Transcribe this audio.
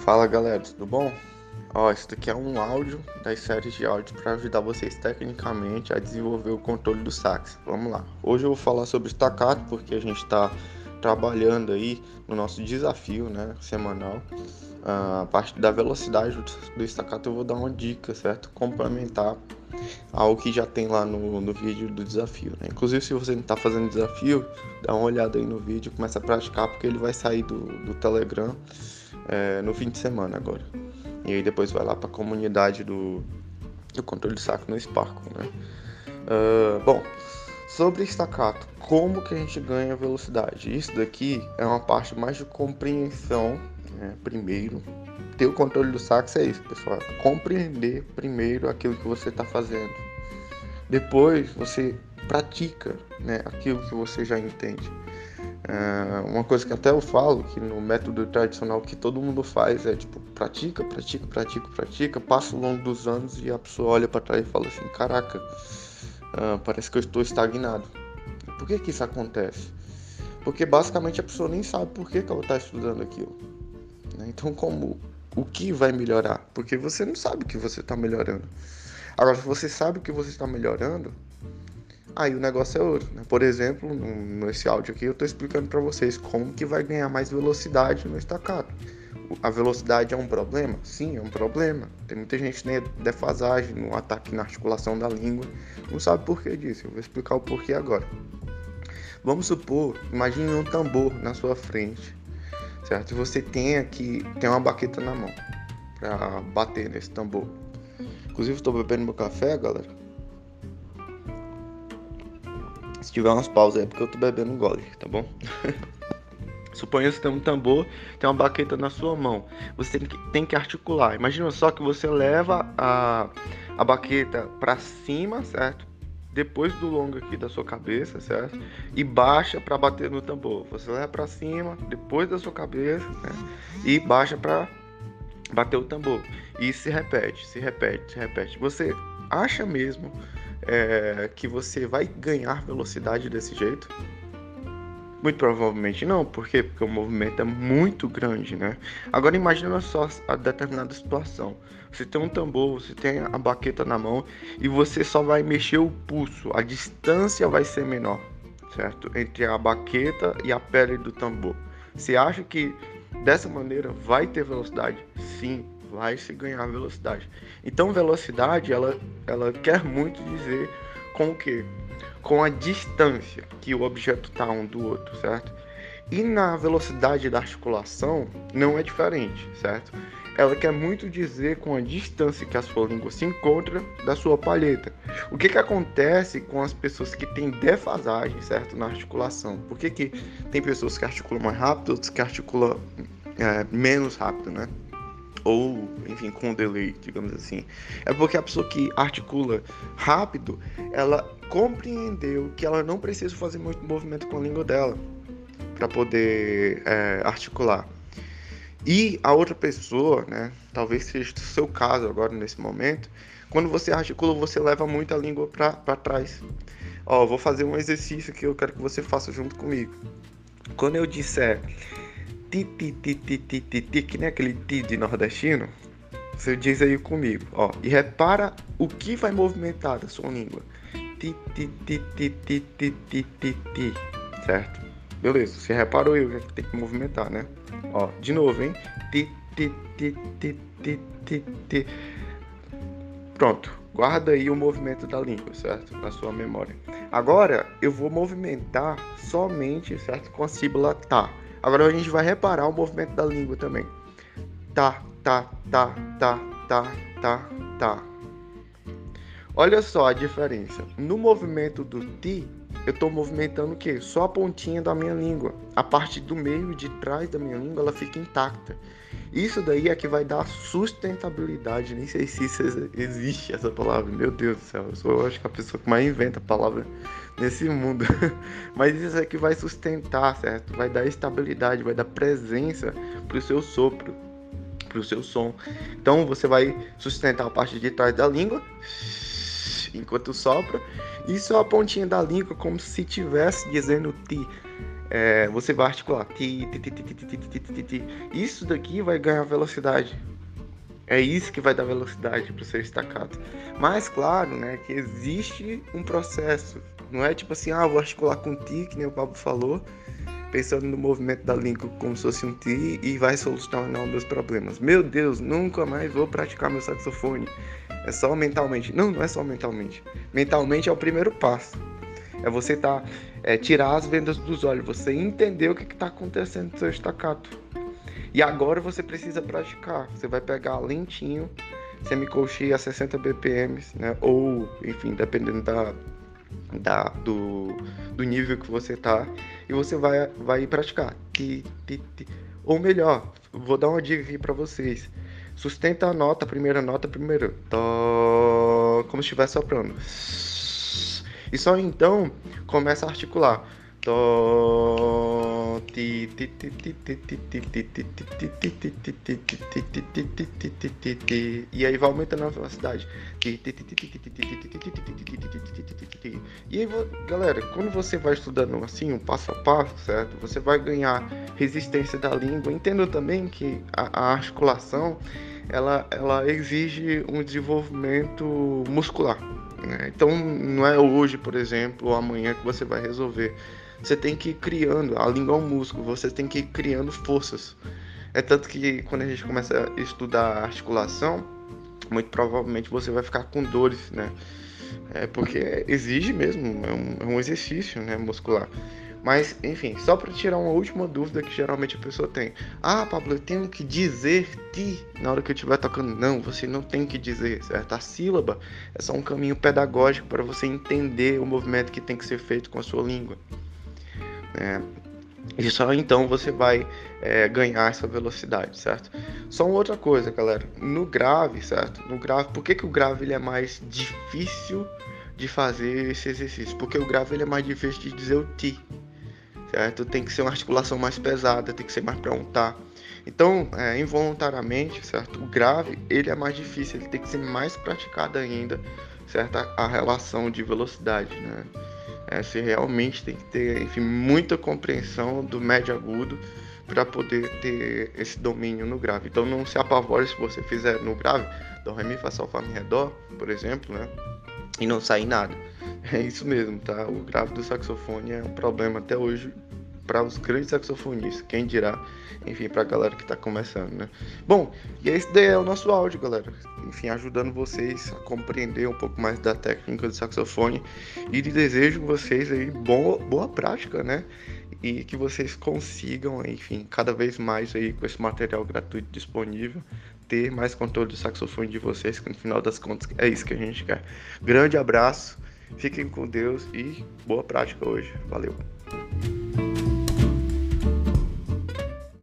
Fala galera, tudo bom? Ó, isso daqui é um áudio das séries de áudio para ajudar vocês tecnicamente a desenvolver o controle do sax. Vamos lá. Hoje eu vou falar sobre staccato porque a gente está trabalhando aí no nosso desafio, né, semanal. A parte da velocidade do staccato eu vou dar uma dica, certo? Complementar ao que já tem lá no, no vídeo do desafio. Né? Inclusive, se você não está fazendo desafio, dá uma olhada aí no vídeo, começa a praticar porque ele vai sair do, do Telegram é, no fim de semana agora. E aí depois vai lá para a comunidade do, do controle de saco no Sparkle, né? Uh, bom, sobre staccato, como que a gente ganha velocidade? Isso daqui é uma parte mais de compreensão, né? primeiro. Ter o controle do sax é isso, pessoal. Compreender primeiro aquilo que você está fazendo. Depois você pratica né, aquilo que você já entende. É, uma coisa que até eu falo que no método tradicional que todo mundo faz é tipo pratica, pratica, pratica, pratica, passa ao longo dos anos e a pessoa olha para trás e fala assim, caraca, uh, parece que eu estou estagnado. Por que que isso acontece? Porque basicamente a pessoa nem sabe por que, que ela está estudando aquilo. Né? Então como o que vai melhorar? Porque você não sabe que você está melhorando. Agora, se você sabe que você está melhorando, aí o negócio é outro. Né? Por exemplo, nesse áudio aqui eu estou explicando para vocês como que vai ganhar mais velocidade no estacato. A velocidade é um problema? Sim, é um problema. Tem muita gente né, defasagem no ataque na articulação da língua. Não sabe por que disso. Eu vou explicar o porquê agora. Vamos supor, imagine um tambor na sua frente, certo? E você tem aqui, tem uma baqueta na mão para bater nesse tambor. Inclusive estou bebendo meu café, galera. Se tiver umas pausas é porque eu tô bebendo um gole, tá bom? Suponha que você tem um tambor, tem uma baqueta na sua mão. Você tem que, tem que articular. Imagina só que você leva a, a baqueta para cima, certo? Depois do longo aqui da sua cabeça, certo? E baixa para bater no tambor. Você leva para cima, depois da sua cabeça, né? E baixa para bater o tambor. E se repete, se repete, se repete. Você acha mesmo é, que você vai ganhar velocidade desse jeito? Muito provavelmente não, por quê? Porque o movimento é muito grande, né? Agora imagina só a determinada situação. Você tem um tambor, você tem a baqueta na mão e você só vai mexer o pulso, a distância vai ser menor, certo? Entre a baqueta e a pele do tambor. Você acha que dessa maneira vai ter velocidade? Sim, vai se ganhar velocidade. Então velocidade ela, ela quer muito dizer com o que? Com a distância que o objeto está um do outro, certo? E na velocidade da articulação não é diferente, certo? Ela quer muito dizer com a distância que a sua língua se encontra da sua palheta. O que, que acontece com as pessoas que têm defasagem, certo, na articulação? Por que, que tem pessoas que articulam mais rápido, outras que articulam é, menos rápido, né? Ou enfim com delay, digamos assim. É porque a pessoa que articula rápido, ela compreendeu que ela não precisa fazer muito movimento com a língua dela para poder é, articular. E a outra pessoa, né, talvez seja o seu caso agora nesse momento, quando você articula, você leva muito a língua para trás. Ó, vou fazer um exercício que eu quero que você faça junto comigo. Quando eu disser ti, ti, ti, ti, ti, ti, ti, que nem aquele ti de nordestino, você diz aí comigo, ó, e repara o que vai movimentar da sua língua. Ti, ti, ti, ti, ti, ti, ti, ti, ti, certo? Beleza, você reparou aí o que tem que movimentar, né? Ó, de novo, hein? Ti, ti, ti, ti, ti, ti, ti. Pronto, guarda aí o movimento da língua, certo? Na sua memória. Agora, eu vou movimentar somente, certo? Com a sílaba tá. Agora a gente vai reparar o movimento da língua também. Tá, tá, tá, tá, tá, tá, tá. Olha só a diferença. No movimento do ti, eu estou movimentando o quê? Só a pontinha da minha língua. A parte do meio de trás da minha língua, ela fica intacta. Isso daí é que vai dar sustentabilidade. Nem sei se isso existe essa palavra. Meu Deus do céu. Eu sou, eu acho que a pessoa que mais inventa a palavra nesse mundo. Mas isso aqui vai sustentar, certo? Vai dar estabilidade, vai dar presença para o seu sopro, para o seu som. Então você vai sustentar a parte de trás da língua enquanto sopra e só a pontinha da língua como se estivesse dizendo ti. É, você vai articular. Isso daqui vai ganhar velocidade. É isso que vai dar velocidade para o seu estacato. Mas claro, né, que existe um processo. Não é tipo assim, ah, vou articular com ti, que nem o Pablo falou, pensando no movimento da língua como se fosse um ti e vai solucionar meus problemas. Meu Deus, nunca mais vou praticar meu saxofone. É só mentalmente. Não, não é só mentalmente. Mentalmente é o primeiro passo. É você tá, é, tirar as vendas dos olhos, você entender o que está acontecendo no seu estacato. E agora você precisa praticar. Você vai pegar lentinho, semicolcheia a 60 BPM, né? Ou, enfim, dependendo da, da, do, do nível que você tá. E você vai, vai praticar. Ou melhor, vou dar uma dica aqui para vocês. Sustenta a nota, a primeira nota primeiro. Tó, como se estivesse soprando. E só então começa a articular. E aí vai aumentando a velocidade. E aí, galera, quando você vai estudando assim, um passo a passo, certo? Você vai ganhar resistência da língua. Entenda também que a articulação ela, ela exige um desenvolvimento muscular. Né? Então não é hoje, por exemplo, ou amanhã que você vai resolver. Você tem que ir criando, a língua é um músculo, você tem que ir criando forças. É tanto que quando a gente começa a estudar articulação, muito provavelmente você vai ficar com dores, né? É porque exige mesmo, é um, é um exercício né, muscular. Mas, enfim, só para tirar uma última dúvida que geralmente a pessoa tem. Ah, Pablo, eu tenho que dizer ti na hora que eu estiver tocando. Não, você não tem que dizer, certo? A sílaba é só um caminho pedagógico para você entender o movimento que tem que ser feito com a sua língua. É, e só então você vai é, ganhar essa velocidade, certo? Só uma outra coisa, galera. No grave, certo? No grave, por que, que o grave ele é mais difícil de fazer esse exercício? Porque o grave ele é mais difícil de dizer o ti, certo? Tem que ser uma articulação mais pesada, tem que ser mais para untar. Então, é, involuntariamente, certo? O grave ele é mais difícil, ele tem que ser mais praticado ainda, certo? A, a relação de velocidade, né? É, você realmente tem que ter, enfim, muita compreensão do médio agudo para poder ter esse domínio no grave. Então não se apavore se você fizer no grave, do ré mi fá sol fá mi ré dó, por exemplo, né? E não sair nada. É isso mesmo, tá? O grave do saxofone é um problema até hoje para os grandes saxofonistas, quem dirá, enfim, para a galera que está começando, né? Bom, e esse daí é o nosso áudio, galera. Enfim, ajudando vocês a compreender um pouco mais da técnica do saxofone e desejo vocês aí boa prática, né? E que vocês consigam, enfim, cada vez mais aí com esse material gratuito disponível, ter mais controle do saxofone de vocês, que no final das contas é isso que a gente quer. Grande abraço, fiquem com Deus e boa prática hoje. Valeu!